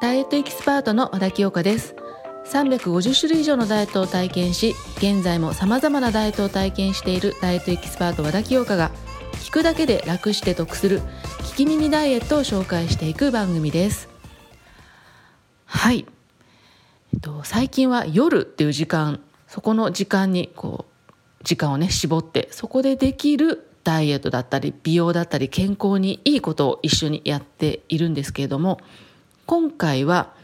ダイエットエキスパートの和田清香です。350種類以上のダイエットを体験し現在も様々なダイエットを体験しているダイエットエキスパート和田清香が聞くだけで楽して得する聞き耳ダイエットを紹介していく番組です。はい、えっと、最近は夜っていう時間そこの時間にこう時間をね絞ってそこでできるダイエットだったり美容だったり健康にいいことを一緒にやっているんですけれども今回は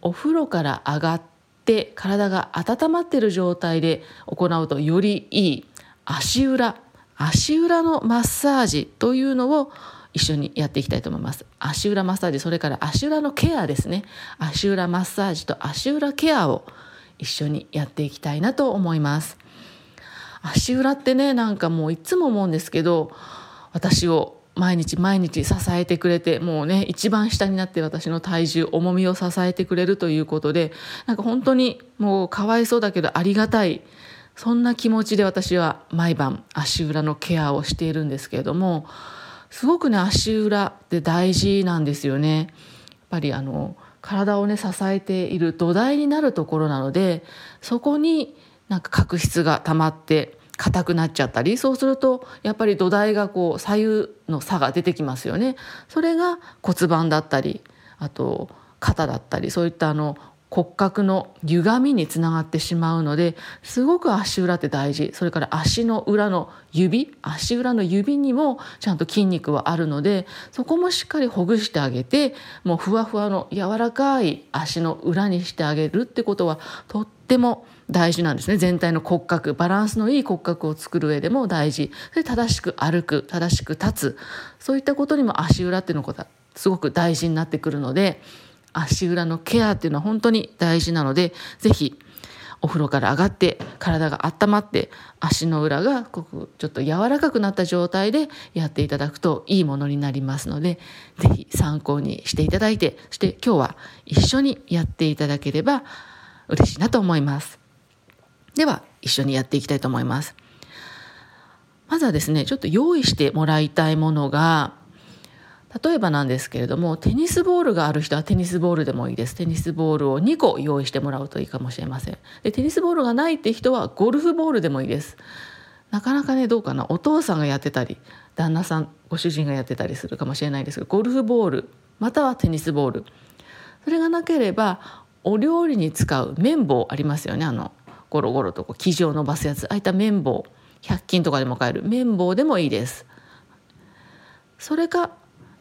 お風呂から上がって体が温まっている状態で行うとよりいい足裏足裏のマッサージというのを一緒にやっていきたいと思います。足裏マッサージそれから足裏のケアですね。足裏マッサージと足裏ケアを一緒にやっていきたいなと思います。足裏ってねなんかもういつも思うんですけど私を毎日毎日支えてくれてもうね一番下になって私の体重重みを支えてくれるということでなんか本当にもうかわいそうだけどありがたいそんな気持ちで私は毎晩足裏のケアをしているんですけれどもすごくね足裏って大事なんですよね。やっぱりあの体をね支えている土台になるところなのでそこになんか角質が溜まって硬くなっちゃったりそうするとやっぱり土台がこう左右の差が出てきますよね。それが骨盤だったりあと肩だったりそういったあの骨格の歪みにつながってしまうのですごく足裏って大事それから足の裏の指足裏の指にもちゃんと筋肉はあるのでそこもしっかりほぐしてあげてもうふわふわの柔らかい足の裏にしてあげるってことはとっても大事大事なんですね。全体の骨格。バランスのいい骨格を作る上でも大事。それ正しく歩く。正しく立つ。そういったことにも足裏っていうのがすごく大事になってくるので足裏のケアっていうのは本当に大事なので是非お風呂から上がって体が温まって足の裏がここちょっと柔らかくなった状態でやっていただくといいものになりますので是非参考にしていただいてそして今日は一緒にやっていただければ嬉しいなと思います。では一緒にやっていきたいと思います。まずはですねちょっと用意してもらいたいものが例えばなんですけれどもテニスボールがある人はテニスボールでもいいです。テニスボールを2個用意してもらうといいかもしれません。でテニスボールがないって人はゴルフボールでもいいです。なかなかねどうかな。お父さんがやってたり旦那さんご主人がやってたりするかもしれないですけどゴルフボールまたはテニスボール。それがなければお料理に使う綿棒ありますよねあのゴロゴロとこう生地を伸ばすやつ。ああいった綿棒。100均とかでも買える。綿棒でもいいです。それか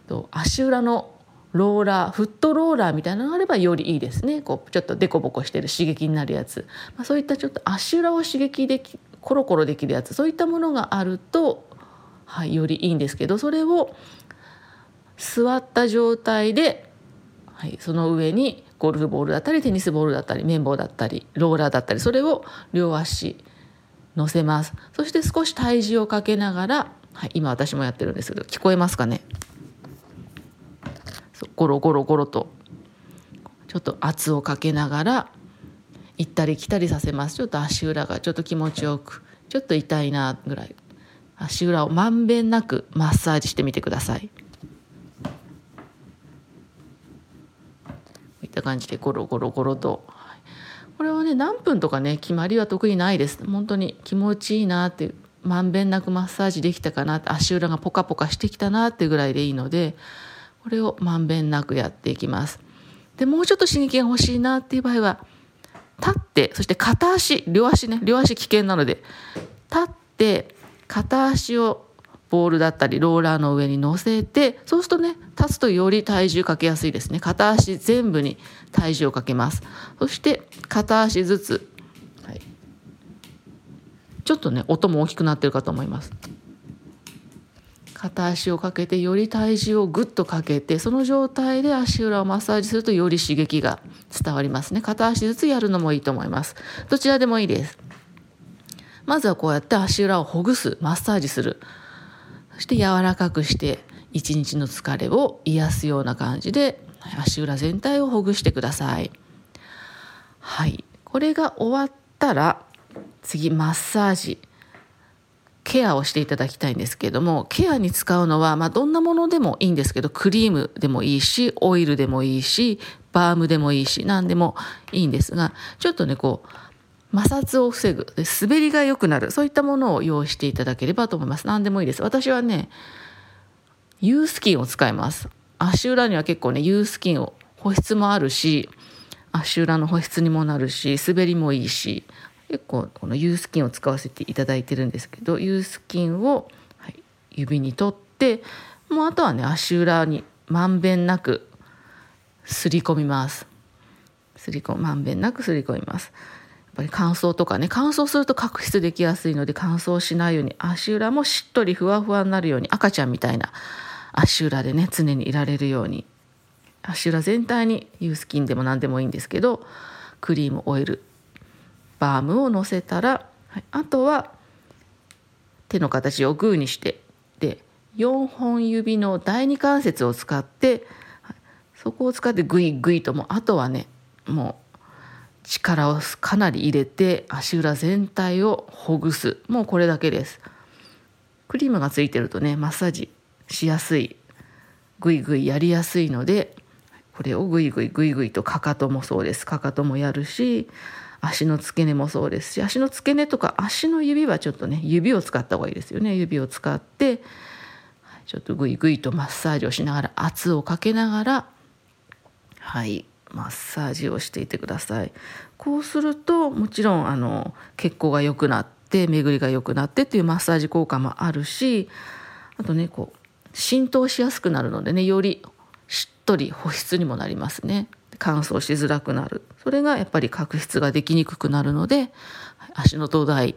と足裏のローラーフットローラーみたいなのがあればよりいいですね。こうちょっとデコボコしてる刺激になるやつ、まあ、そういったちょっと足裏を刺激できコロコロできるやつ。そういったものがあると、はい、よりいいんですけどそれを座った状態で、はい、その上にゴルフボールだったりテニスボールだったり綿棒だったりローラーだったりそれを両足乗せます。そして少し体重をかけながら、はい、今私もやってるんですけど聞こえますかね？ゴロゴロゴロとちょっと圧をかけながら行ったり来たりさせます。ちょっと足裏がちょっと気持ちよくちょっと痛いなぐらい。足裏をまんべんなくマッサージしてみてくださいこういった感じでゴロゴロゴロと。これはね何分とかね決まりは特にないです。本当に気持ちいいなっていうまんべんなくマッサージできたかなって足裏がポカポカしてきたなってぐらいでいいのでこれをまんべんなくやっていきます。でもうちょっと刺激が欲しいなっていう場合は立ってそして片足両足ね両足危険なので立って片足をボールだったりローラーの上に乗せてそうするとね立つとより体重かけやすいですね。片足全部に体重をかけます。そして片足ずつ、はい、ちょっとね音も大きくなってるかと思います。片足をかけてより体重をぐっとかけてその状態で足裏をマッサージするとより刺激が伝わりますね。片足ずつやるのもいいと思います。どちらでもいいです。まずはこうやって足裏をほぐすマッサージする。そして柔らかくして一日の疲れを癒すような感じで足裏全体をほぐしてください。はい。これが終わったら次マッサージケアをしていただきたいんですけれどもケアに使うのは、まあ、どんなものでもいいんですけどクリームでもいいしオイルでもいいしバームでもいいし何でもいいんですがちょっとねこう摩擦を防ぐ。で滑りが良くなる。そういったものを用意していただければと思います。何でもいいです。私はねユースキンを使います。足裏には結構ねユースキンを保湿もあるし足裏の保湿にもなるし滑りもいいし結構このユースキンを使わせていただいてるんですけどユースキンを、はい、指に取ってもうあとはね足裏にまんべんなくすり込みます。すり込まんべんなくすり込みます。ぱり乾燥とかね乾燥すると角質できやすいので乾燥しないように足裏もしっとりふわふわになるように赤ちゃんみたいな足裏でね常にいられるように足裏全体にユースキンでも何でもいいんですけどクリームオイルバームをのせたら、はい、あとは手の形をグーにしてで4本指の第二関節を使って、はい、そこを使ってグイグイともあとはねもう力をかなり入れて足裏全体をほぐす。もうこれだけです。クリームがついてるとねマッサージしやすい。グイグイやりやすいのでこれをグイグイグイグイとかかともそうです。かかともやるし足の付け根もそうですし足の付け根とか足の指はちょっとね指を使った方がいいですよね。指を使ってちょっとグイグイとマッサージをしながら圧をかけながらはい。マッサージをしていてください。こうするともちろんあの血行が良くなって巡りが良くなってっていうマッサージ効果もあるしあとねこう浸透しやすくなるのでねよりしっとり保湿にもなりますね。乾燥しづらくなる。それがやっぱり角質ができにくくなるので足の土台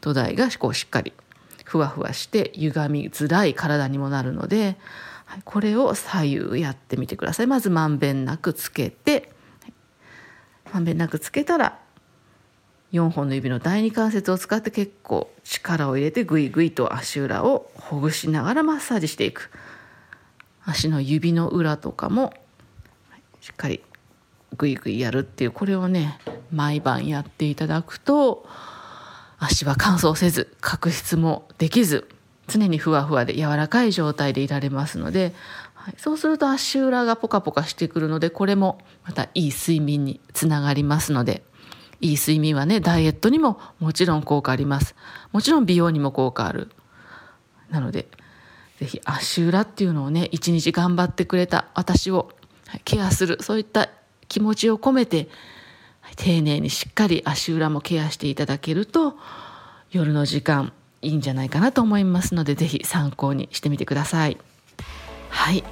土台がこうしっかりふわふわして歪みづらい体にもなるのでこれを左右やってみてください。まずまんべんなくつけてまんべんなくつけたら4本の指の第二関節を使って結構力を入れてグイグイと足裏をほぐしながらマッサージしていく。足の指の裏とかもしっかりグイグイやるっていうこれをね毎晩やっていただくと足は乾燥せず角質もできず常にふわふわで柔らかい状態でいられますので、はい、そうすると足裏がポカポカしてくるのでこれもまたいい睡眠につながりますのでいい睡眠はねダイエットにももちろん効果あります。もちろん美容にも効果ある。なので是非足裏っていうのをね一日頑張ってくれた私をケアするそういった気持ちを込めて丁寧にしっかり足裏もケアしていただけると夜の時間いいんじゃないかなと思いますので是非参考にしてみてください。はい。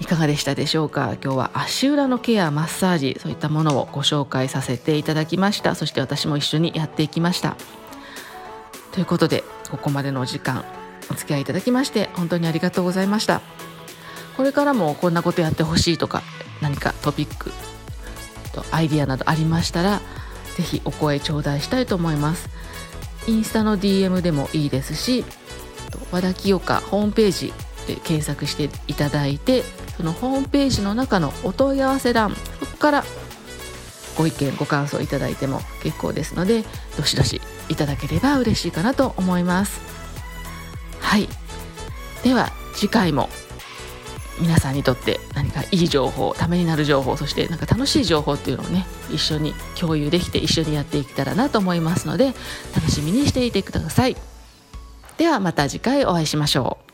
いかがでしたでしょうか？今日は足裏のケアマッサージそういったものをご紹介させていただきました。そして私も一緒にやっていきました。ということでここまでのお時間お付き合いいただきまして本当にありがとうございました。これからもこんなことやってほしいとか何かトピックとアイディアなどありましたら是非お声頂戴したいと思います。インスタの DM でもいいですし和田清香ホームページで検索していただいてそのホームページの中のお問い合わせ欄そこからご意見ご感想いただいても結構ですのでどしどしいただければ嬉しいかなと思います。はい。では次回も皆さんにとって何かいい情報ためになる情報そしてなんか楽しい情報っていうのをね一緒に共有できて一緒にやっていけたらなと思いますので楽しみにしていてください。ではまた次回お会いしましょう。